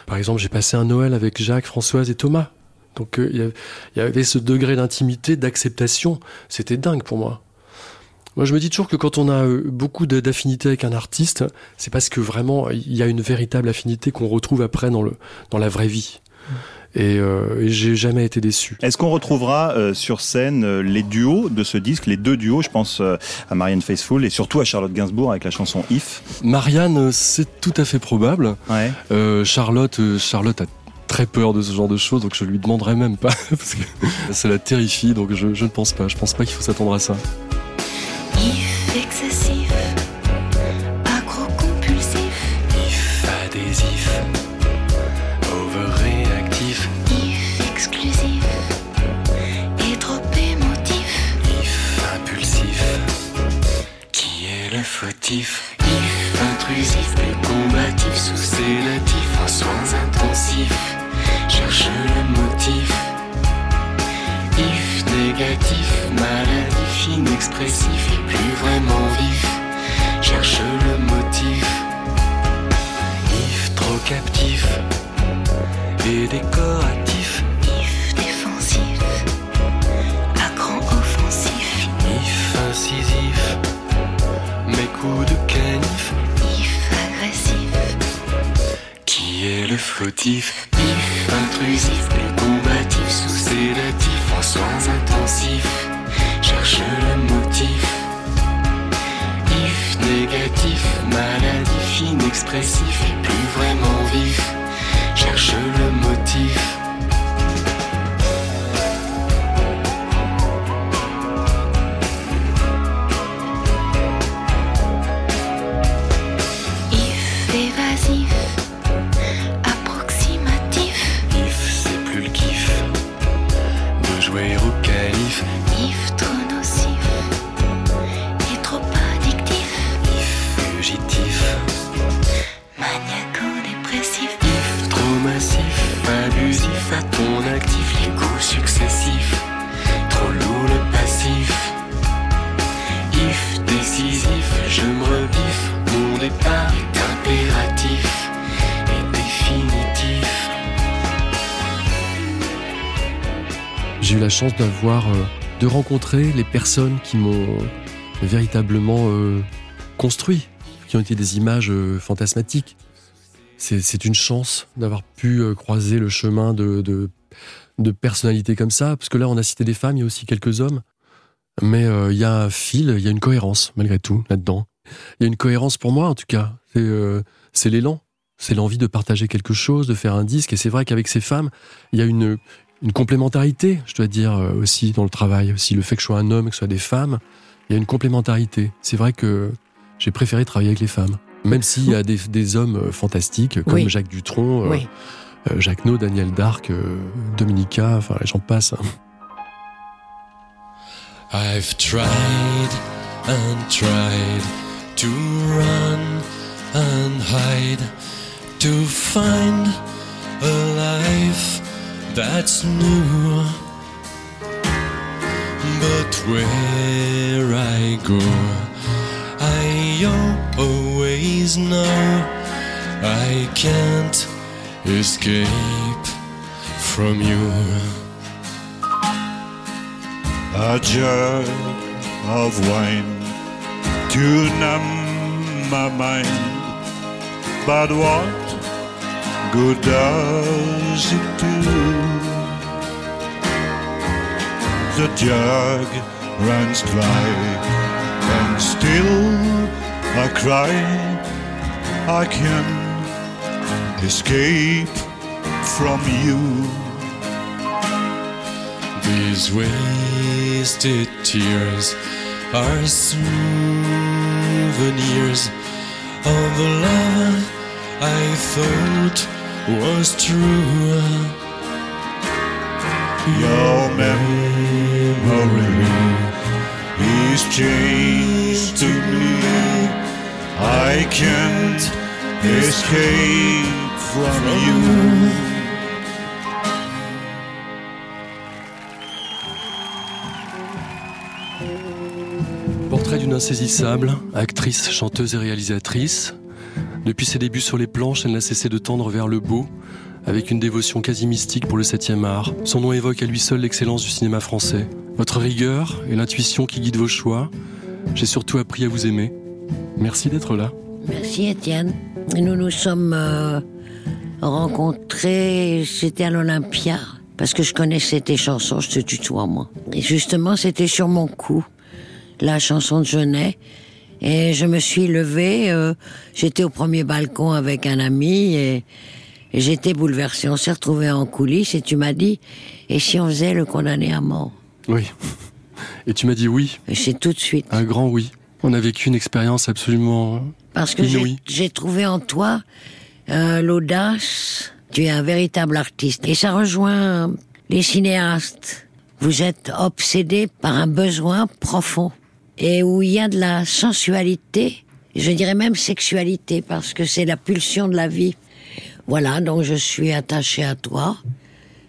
par exemple, j'ai passé un Noël avec Jacques, Françoise et Thomas. Donc il y avait- il y avait ce degré d'intimité, d'acceptation. C'était dingue pour moi. Moi, je me dis toujours que quand on a beaucoup d'affinité avec un artiste, c'est parce que vraiment, il y a une véritable affinité qu'on retrouve après dans, le, dans la vraie vie. Et, euh, et j'ai jamais été déçu. Est-ce qu'on retrouvera euh, sur scène euh, les duos de ce disque, les deux duos, je pense à Marianne Faithfull et surtout à Charlotte Gainsbourg avec la chanson If Marianne, c'est tout à fait probable. Charlotte, Charlotte a très peur de ce genre de choses, donc je lui demanderai même pas parce que ça la terrifie. Donc je, je ne pense pas. Je pense pas qu'il faut s'attendre à ça. Chance d'avoir euh, de rencontrer les personnes qui m'ont véritablement euh, construit, qui ont été des images euh, fantasmatiques. C'est une chance d'avoir pu euh, croiser le chemin de, de, de, personnalités comme ça, parce que là on a cité des femmes, il y a aussi quelques hommes, mais il y a un fil, il y a une cohérence malgré tout là-dedans. Il y a une cohérence pour moi en tout cas, c'est l'élan, c'est l'envie de partager quelque chose, de faire un disque, et c'est vrai qu'avec ces femmes, il y a une, une complémentarité, je dois dire aussi dans le travail, aussi le fait que je sois un homme, que ce soit des femmes, il y a une complémentarité. C'est vrai que j'ai préféré travailler avec les femmes. Même s'il y a des, des, hommes euh, fantastiques comme Jacques Dutronc, euh, oui. euh, Jacques No, Daniel Darc, euh, Dominica, enfin j'en passe. Hein. I've tried and tried to run and hide to find a life that's new. But where I go, I always know I can't escape from you. A jug of wine to numb my mind, but what good does it do? the jug runs dry, and still I cry. I can escape from you. These wasted tears are souvenirs of the love I thought was true. Your memory is changed to me. I can't escape from you. Portrait d'une insaisissable, actrice, chanteuse et réalisatrice. Depuis ses débuts sur les planches, elle n'a cessé de tendre vers le beau, avec une dévotion quasi mystique pour le 7e art. Son nom évoque à lui seul l'excellence du cinéma français. Votre rigueur et l'intuition qui guident vos choix. J'ai surtout appris à vous aimer. Merci d'être là. Merci Étienne. Nous nous sommes euh, rencontrés, c'était à l'Olympia, parce que je connaissais tes chansons, je te tutoie moi. Et justement, c'était sur mon coup, la chanson de Genet. Et je me suis levée, euh, j'étais au premier balcon avec un ami et et j'étais bouleversée. On s'est retrouvés en coulisses et tu m'as dit, et si on faisait le condamné à mort? Oui. Et tu m'as dit oui. Et c'est tout de suite. Un grand oui. On a vécu une expérience absolument Parce que j'ai trouvé en toi euh, l'audace. Tu es un véritable artiste. Et ça rejoint les cinéastes. Vous êtes obsédé par un besoin profond. Et où il y a de la sensualité, je dirais même sexualité, parce que c'est la pulsion de la vie. Voilà, donc je suis attaché à toi.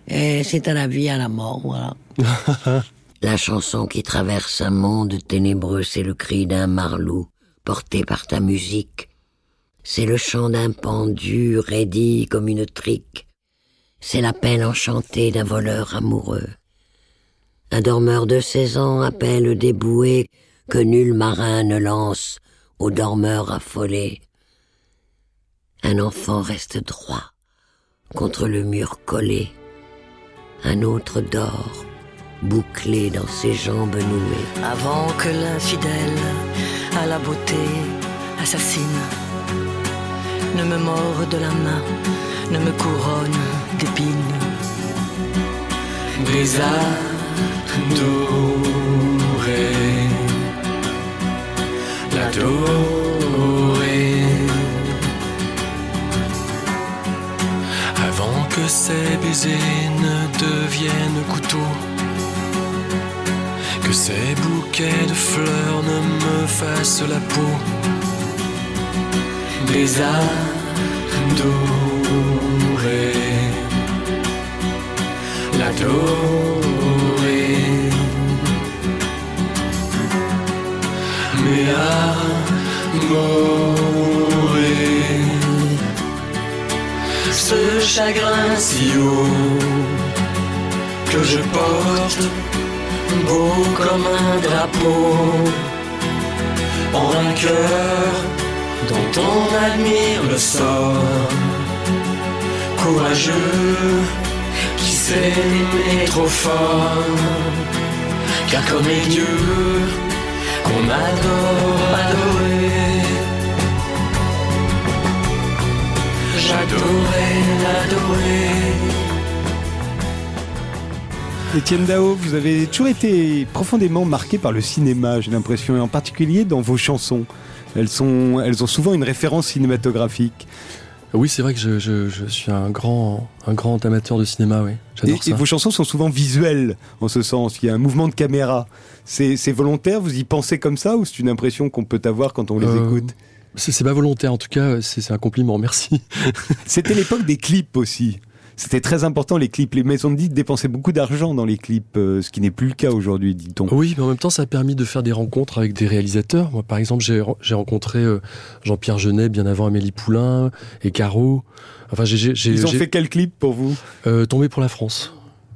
Et c'est à la vie, à la mort, voilà. la chanson qui traverse un monde ténébreux, c'est le cri d'un marlou porté par ta musique. C'est le chant d'un pendu raidi comme une trique. C'est l'appel enchanté d'un voleur amoureux. Un dormeur de seize ans appelle des bouées que nul marin ne lance aux dormeurs affolés un enfant reste droit contre le mur collé. Un autre dort, bouclé dans ses jambes nouées. Avant que l'infidèle à la beauté assassine ne me morde la main, ne me couronne d'épines. Dorés, dorée. que ces baisers ne deviennent couteaux, que ces bouquets de fleurs ne me fassent la peau. Des dorés, la ce chagrin si haut que je porte beau comme un drapeau. En un cœur dont on admire le sort. Courageux, qui sait aimer trop fort. Car comme les dieux, qu'on adore adorer. J'adorais l'adorer. Étienne Dao, vous avez toujours été profondément marqué par le cinéma, j'ai l'impression, et en particulier dans vos chansons. Elles, sont, elles ont souvent une référence cinématographique. Oui, c'est vrai que je, je- je suis un grand, un grand amateur de cinéma, oui. Et, J'adore et ça. vos chansons sont souvent visuelles, en ce sens. Il y a un mouvement de caméra. C'est c'est volontaire? Vous y pensez comme ça Ou c'est une impression qu'on peut avoir quand on les Euh, écoute? C'est c'est pas volontaire, en tout cas, c'est c'est un compliment, merci. C'était l'époque des clips aussi. C'était très important les clips. Les maisons de disques dépensaient beaucoup d'argent dans les clips, euh, ce qui n'est plus le cas aujourd'hui, dit-on. Oui, mais en même temps, ça a permis de faire des rencontres avec des réalisateurs. Moi, par exemple, j'ai rencontré euh, Jean-Pierre Jeunet bien avant Amélie Poulain et Caro. Enfin, j'ai- Ils ont fait quel clip pour vous? Euh, Tombé pour la France.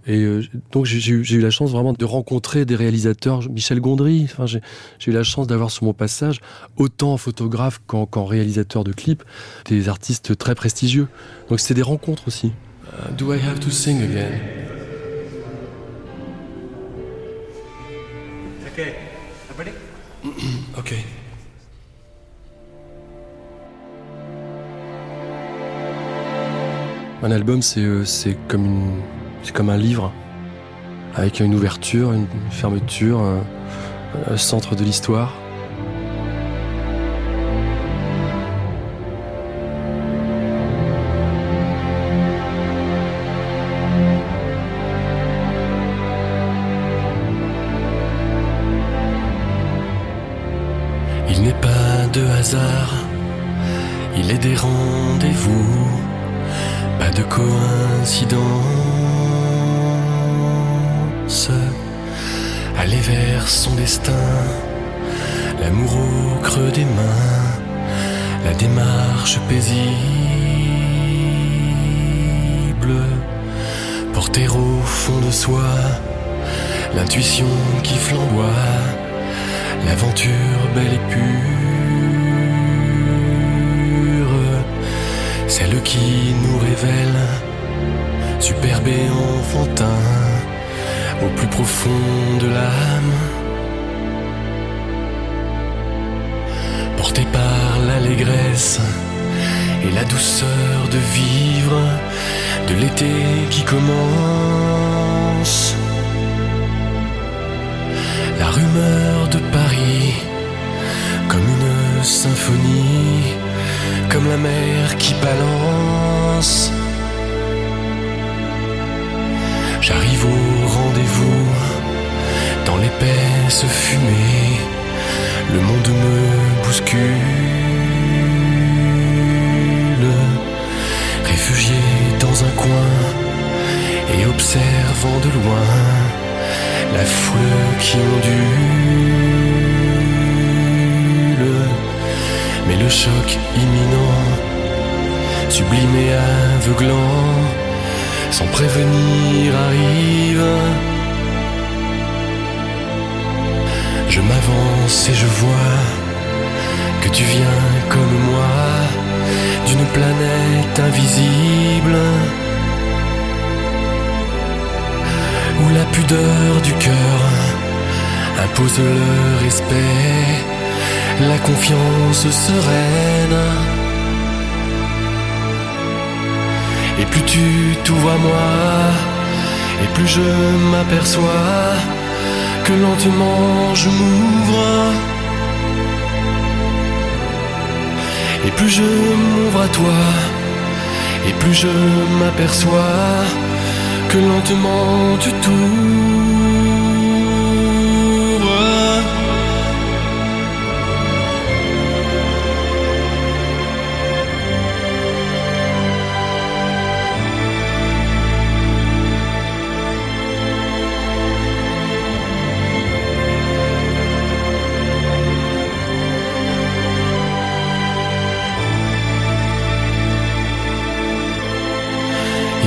Et euh, donc j'ai eu, la chance vraiment de rencontrer des réalisateurs, Michel Gondry. Enfin, j'ai eu la chance d'avoir sur mon passage autant en photographe qu'en qu'en réalisateur de clips des artistes très prestigieux. Donc c'était des rencontres aussi. Uh, do I have to sing again? Okay, everybody? Ok. Un album, c'est euh, c'est comme une, comme un livre avec une ouverture, une fermeture, un centre de l'histoire. Il est des rendez-vous, pas de coïncidence. Aller vers son destin, l'amour au creux des mains, la démarche paisible, porter au fond de soi l'intuition qui flamboie l'aventure belle et pure, celle qui nous révèle, superbe et enfantin, au plus profond de l'âme, porté par l'allégresse et la douceur de vivre, de l'été qui commence. La rumeur de Paris, comme une symphonie, comme la mer qui balance. J'arrive au rendez-vous, dans l'épaisse fumée, le monde me bouscule, réfugié dans un coin et observant de loin la foule qui ondule. Le choc imminent, sublime et aveuglant, sans prévenir arrive. Je m'avance et je vois que tu viens comme moi d'une planète invisible où la pudeur du cœur impose le respect, la confiance sereine. Et plus tu t'ouvres à moi, et plus je m'aperçois que lentement je m'ouvre. Et plus je m'ouvre à toi, et plus je m'aperçois que lentement tu t'ouvres.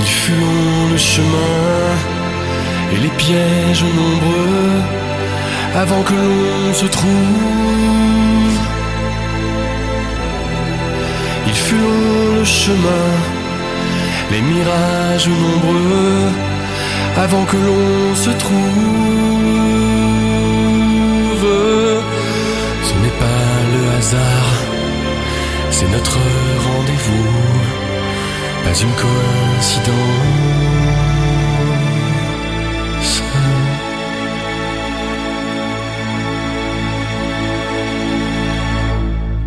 Il fut long le chemin et les pièges nombreux avant que l'on se trouve. Il fut long le chemin, les mirages nombreux avant que l'on se trouve. Ce n'est pas le hasard, c'est notre rendez-vous, pas une coïncidence.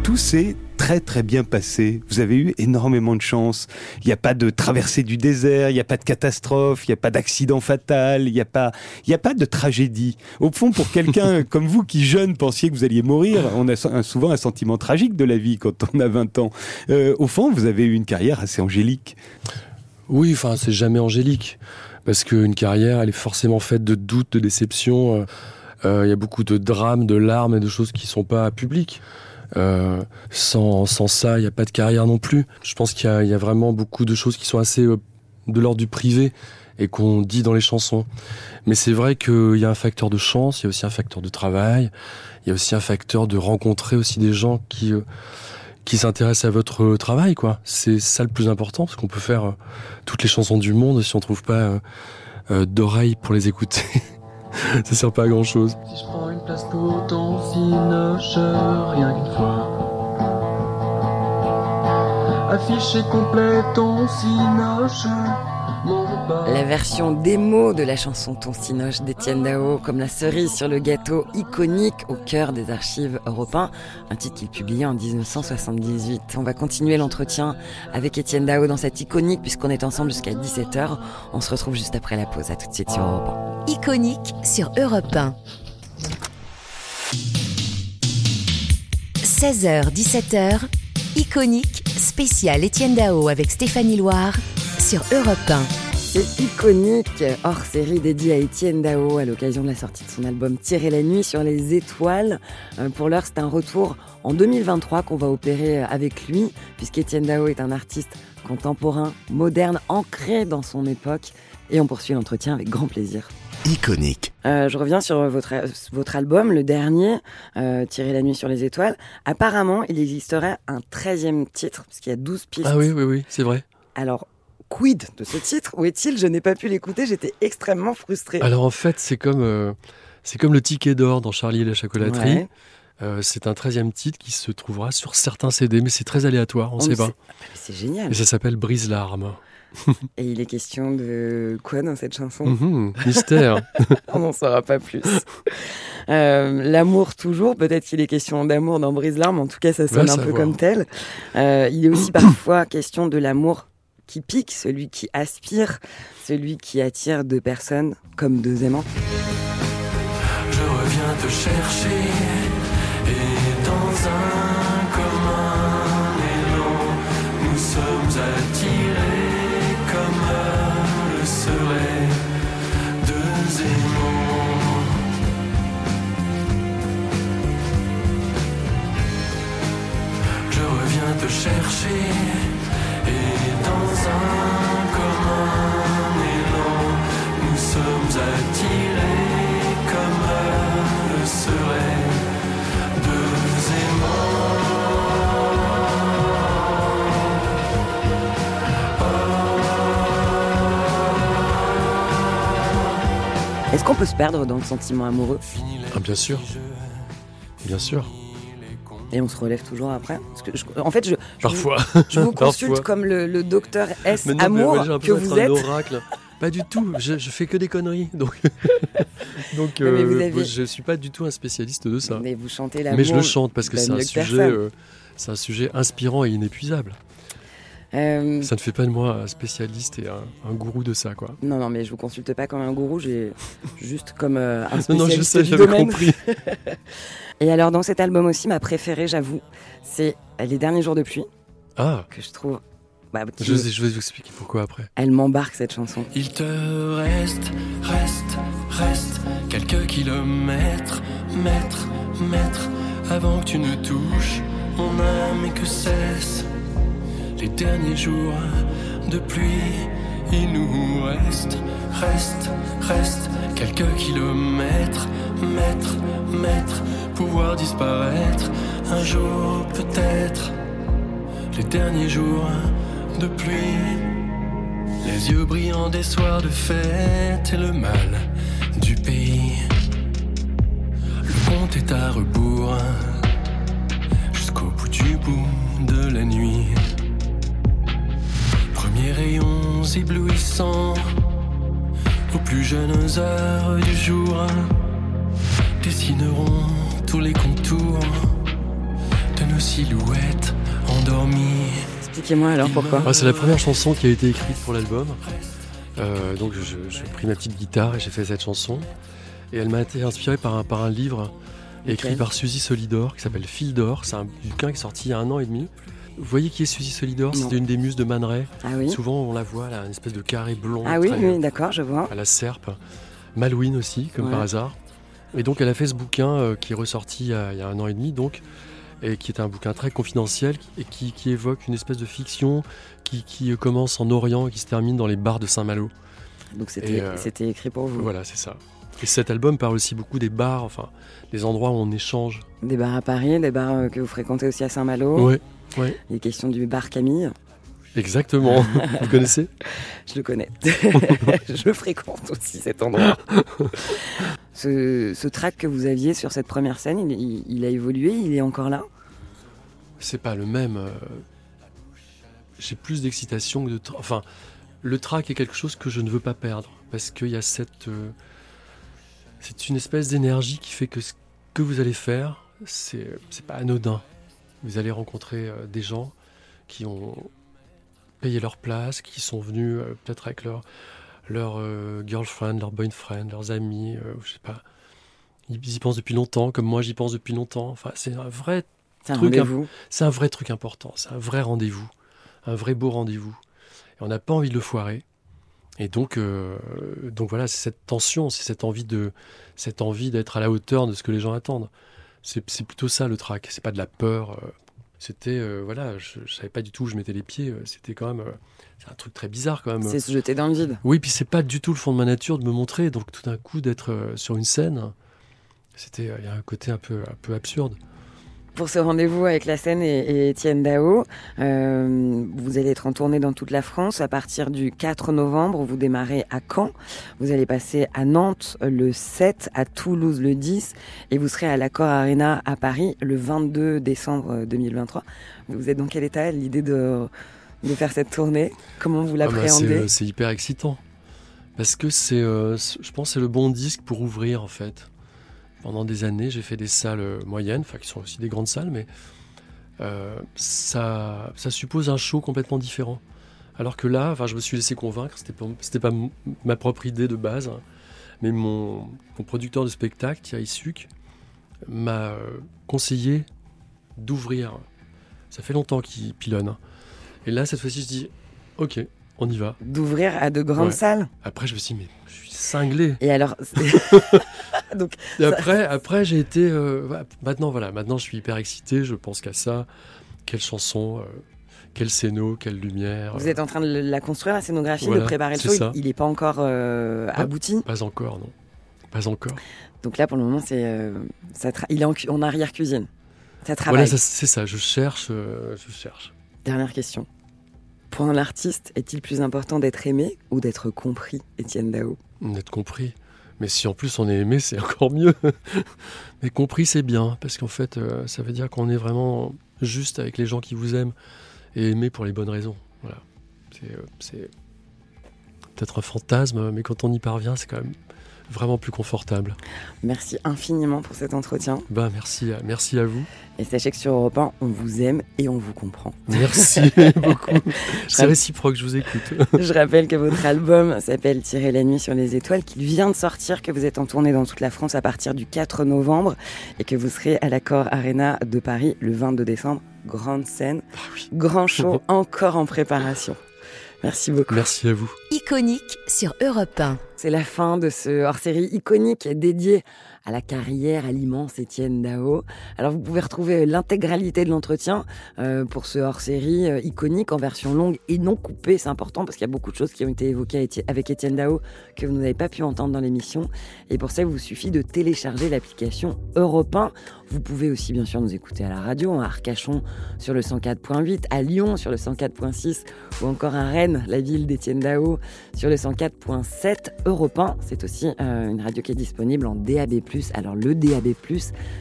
Tout s'est très très bien passé. Vous avez eu énormément de chance. Il n'y a pas de traversée du désert, il n'y a pas de catastrophe, il n'y a pas d'accident fatal, il n'y a pas, il y a pas de tragédie. Au fond, pour quelqu'un comme vous qui jeune pensiez que vous alliez mourir, on a souvent un sentiment tragique de la vie quand on a 20 ans. Euh, au fond, vous avez eu une carrière assez angélique. Oui, enfin, c'est jamais angélique. Parce qu'une carrière, elle est forcément faite de doutes, de déceptions. euh, euh, Il y a beaucoup de drames, de larmes et de choses qui sont pas publiques. Euh, sans, sans ça, il n'y a pas de carrière non plus. Je pense qu'il y, y a vraiment beaucoup de choses qui sont assez euh, de l'ordre du privé et qu'on dit dans les chansons. Mais c'est vrai qu'il y a un facteur de chance, il y a aussi un facteur de travail, il y a aussi un facteur de rencontrer aussi des gens qui, euh, qui s'intéressent à votre travail, quoi. C'est ça le plus important, parce qu'on peut faire euh, toutes les chansons du monde si on trouve pas euh, euh, d'oreilles pour les écouter. ça sert pas à grand chose. Si je prends une place pour ton cinoche, rien qu'une fois. Affiché complet ton repas. La version démo de la chanson Ton Cinoche d'Étienne Dao, comme la cerise sur le gâteau iconique au cœur des archives européens, un titre qu'il publiait en 1978. On va continuer l'entretien avec Étienne Dao dans cette iconique puisqu'on est ensemble jusqu'à 17h. On se retrouve juste après la pause. À tout de suite sur Europe 1. Iconique sur Europe 1. 16h, 17h, Iconique, spécial Étienne Dao avec Stéphanie Loire sur Europe 1. C'est iconique, hors série dédié à Étienne Dao à l'occasion de la sortie de son album Tirer la nuit sur les étoiles. Euh, Pour l'heure, c'est un retour en 2023 qu'on va opérer avec lui, puisqu'Étienne Dao est un artiste contemporain, moderne, ancré dans son époque. Et on poursuit l'entretien avec grand plaisir. Iconique. Euh, je reviens sur votre, votre album, le dernier, euh, Tirer la nuit sur les étoiles. Apparemment, il existerait un 13e titre, parce qu'il y a 12 pistes. Ah oui, oui, oui, c'est vrai. Alors, quid de ce titre Où est-il Je n'ai pas pu l'écouter, j'étais extrêmement frustrée. Alors en fait, c'est comme, euh, c'est comme le ticket d'or dans Charlie et la chocolaterie. Ouais. Euh, c'est un 13e titre qui se trouvera sur certains CD, mais c'est très aléatoire, on Oh, sait pas. c'est- ah, C'est génial. Et ça s'appelle Brise l'arme. Et il est question de quoi dans cette chanson? Mhm, mystère. On n'en saura pas plus. Euh, L'amour toujours, peut-être qu'il est question d'amour dans Brise l'arme, en tout cas ça sonne un peu comme tel. Euh, il est aussi parfois question de l'amour qui pique, celui qui aspire, celui qui attire deux personnes comme deux aimants. Je reviens te chercher et dans un commun élan, nous sommes attirés comme le seraient deux aimants. Je reviens te chercher qu'on peut se perdre dans le sentiment amoureux Ah, bien sûr. Bien sûr. Et on se relève toujours après Parce que je- En fait, je, je Parfois. vous, je vous consulte Parfois. comme le, le docteur S Mais non, mais amour j'ai que vous êtes. un oracle. Pas du tout, je, je fais que des conneries. Donc, donc vous euh, avez- je suis pas du tout un spécialiste de ça. Mais vous chantez l'amour. Mais je le chante parce que c'est un, sujet, euh, c'est un sujet inspirant et inépuisable. Euh, Ça ne fait pas de moi un spécialiste et un, un gourou de ça, quoi. Non, non, mais je vous consulte pas comme un gourou, j'ai juste comme euh, un Non, non, spécialiste je sais, j'avais compris. Et alors, dans cet album aussi, ma préférée, j'avoue, c'est Les Derniers Jours de pluie, Ah, que je trouve... bah, qui je, vais vous expliquer pourquoi après. Elle m'embarque, cette chanson. Il te reste, reste, reste quelques kilomètres, mètres, mètres, avant que tu ne touches mon âme et que cessent les derniers jours de pluie. Il nous reste reste, reste quelques kilomètres, mètres, mètres, pouvoir disparaître un jour peut-être. Les derniers jours de pluie, les yeux brillants des soirs de fête et le mal du pays. Le compte est à rebours jusqu'au bout du bout de la nuit. Premiers rayons éblouissants aux plus jeunes heures du jour dessineront tous les contours de nos silhouettes endormies. Expliquez-moi alors pourquoi. Ah, c'est la première chanson qui a été écrite pour l'album. Euh, donc je- j'ai pris ma petite guitare et j'ai fait cette chanson. Et elle m'a été inspirée par un, par un livre écrit par Suzy Solidor qui s'appelle Fil d'or. C'est un bouquin qui est sorti il y a un an et demi. Vous voyez qui est Suzy Solidor? C'était une des muses de Man Ray. Ah oui. Souvent on la voit, là, une espèce de carré blond. Ah oui, oui, d'accord, je vois. à la serpe. Malouine aussi, comme Ouais. par hasard. Et donc elle a fait ce bouquin euh, qui est ressorti il y, a, il y a un an et demi, donc, et qui est un bouquin très confidentiel et qui, qui évoque une espèce de fiction qui, qui, euh, commence en Orient et qui se termine dans les bars de Saint-Malo. Donc c'était euh, écrit pour vous. Voilà, c'est ça. Et cet album parle aussi beaucoup des bars, enfin, des endroits où on échange. Des bars à Paris, des bars euh, que vous fréquentez aussi à Saint-Malo. Ouais, ouais. Il est question du bar Camille. Exactement. Vous connaissez? Je le connais. je fréquente aussi cet endroit. ce, ce track que vous aviez sur cette première scène, il, il- il a évolué, il est encore là? C'est pas le même. euh, J'ai plus d'excitation que de. Enfin, le track est quelque chose que je ne veux pas perdre parce qu'il y a cette. euh, C'est une espèce d'énergie qui fait que ce que vous allez faire, c'est c'est pas anodin. Vous allez rencontrer euh, des gens qui ont payé leur place, qui sont venus euh, peut-être avec leur leur euh, girlfriend, leur boyfriend, leurs amis, je sais pas. Ils y pensent depuis longtemps, comme moi j'y pense depuis longtemps. Enfin, c'est un vrai truc. C'est un vrai truc important. C'est un vrai rendez-vous, un vrai beau rendez-vous. Et on n'a pas envie de le foirer. Et donc, euh, donc voilà, c'est cette tension, c'est cette envie de, cette envie d'être à la hauteur de ce que les gens attendent. C'est plutôt ça le track. C'est pas de la peur. euh, C'était euh, voilà, je, je savais pas du tout où je mettais les pieds. euh, C'était quand même, euh, c'est un truc très bizarre quand même. C'est se jeter dans le vide. Oui, puis c'est pas du tout le fond de ma nature de me montrer. Donc tout d'un coup d'être sur une scène, c'était, il y a un côté un peu, un peu absurde. Pour ce rendez-vous avec la scène et, Étienne Dao, euh, vous allez être en tournée dans toute la France à partir du 4 novembre. Vous démarrez à Caen, vous allez passer à Nantes le 7, à Toulouse le 10 et vous serez à l'Accor Arena à Paris le 22 décembre 2023. Vous êtes dans quel état l'idée de, de faire cette tournée? Comment vous Ah bah, c'est, l'appréhendez euh, c'est hyper excitant. Parce que c'est, euh, c'est- je pense que c'est le bon disque pour ouvrir en fait. Pendant des années, j'ai fait des salles euh, moyennes, enfin qui sont aussi des grandes salles, mais euh, ça, ça suppose un show complètement différent. Alors que là, enfin, je me suis laissé convaincre, c'était pas, c'était pas ma propre idée de base, hein, mais mon, mon producteur de spectacle, Thierry Suc, m'a euh, conseillé d'ouvrir. Ça fait longtemps qu'il pilonne. hein. Et là, cette fois-ci, je dis, ok, on y va. D'ouvrir à de grandes Ouais. salles? Après, je me suis dit, mais je suis cinglé. Et alors, donc, Et ça- après, après j'ai été. euh, maintenant, voilà, maintenant, je suis hyper excité. Je pense qu'à ça. Quelle chanson, euh, quel scéno, quelle lumière. Vous êtes en train de la construire, la scénographie, Voilà, de préparer le show. ça. Il n'est pas encore euh, Pas- abouti. Pas encore, non. Pas encore. Donc là, pour le moment, c'est, euh, ça il est en, cu- en arrière-cuisine. Ça travaille. Voilà, c'est ça. Je cherche. euh, je cherche. Dernière question. Pour un artiste, est-il plus important d'être aimé ou d'être compris, Étienne Dao? D'être compris. Mais si en plus on est aimé, c'est encore mieux. Mais compris, c'est bien. Parce qu'en fait, euh, ça veut dire qu'on est vraiment juste avec les gens qui vous aiment. Et aimé pour les bonnes raisons. Voilà. Euh, c'est peut-être un fantasme, mais quand on y parvient, c'est quand même vraiment plus confortable. Merci infiniment pour cet entretien. Bah, merci, à- merci à vous. Et sachez que sur Europe 1, on vous aime et on vous comprend. Merci beaucoup. C'est réciproque, je vous écoute. Je rappelle que votre album s'appelle Tirer la nuit sur les étoiles, qu'il vient de sortir, que vous êtes en tournée dans toute la France à partir du 4 novembre et que vous serez à l'Accor Arena de Paris le 22 décembre. Grande scène, grand show encore en préparation. Merci beaucoup. Merci à vous. Iconique sur Europe 1. C'est la fin de ce hors-série iconique dédié à la carrière, à l'immense Étienne Dao. Alors vous pouvez retrouver l'intégralité de l'entretien euh, pour ce hors-série euh, iconique en version longue et non coupée. C'est important parce qu'il y a beaucoup de choses qui ont été évoquées avec Étienne Dao que vous n'avez pas pu entendre dans l'émission. Et pour ça, il vous suffit de télécharger l'application Europe 1. Vous pouvez aussi bien sûr nous écouter à la radio, à Arcachon sur le 104.8, à Lyon sur le 104.6 ou encore à Rennes, la ville d'Étienne Dao sur le 104.7. Europe 1, c'est aussi euh, une radio qui est disponible en DAB+. Alors le DAB+,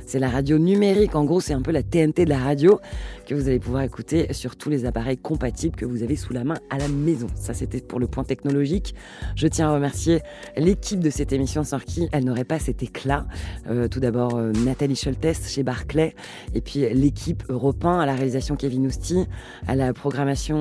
c'est la radio numérique. En gros, c'est un peu la TNT de la radio que vous allez pouvoir écouter sur tous les appareils compatibles que vous avez sous la main à la maison. Ça, c'était pour le point technologique. Je tiens à remercier l'équipe de cette émission sans qui elle n'aurait pas cet éclat. Euh, tout d'abord, euh, Nathalie Scholtes chez Barclay, et puis l'équipe Europe 1 à la réalisation Kevin Ousti, à la programmation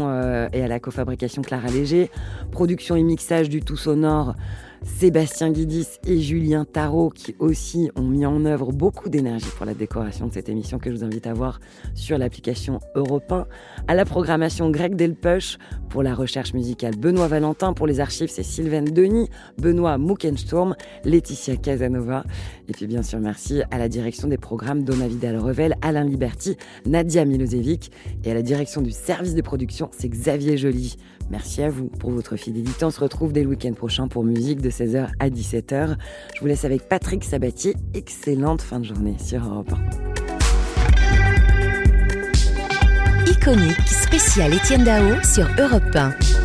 et à la cofabrication Clara Léger, production et mixage du tout sonore Sébastien Guidis et Julien Tarot qui aussi ont mis en œuvre beaucoup d'énergie pour la décoration de cette émission que je vous invite à voir sur l'application Europe 1. À la programmation Greg Delpuch pour la recherche musicale Benoît Valentin pour les archives c'est Sylvain Denis, Benoît Muckensturm, Laetitia Casanova et puis bien sûr merci à la direction des programmes Donna Vidal Revel, Alain Liberti, Nadia Milosevic et à la direction du service de production c'est Xavier Joly. Merci à vous pour votre fidélité. On se retrouve dès le week-end prochain pour musique de 16h à 17h. Je vous laisse avec Patrick Sabatier. Excellente fin de journée sur Europe 1. Iconique spécial Étienne Dao sur Europe 1.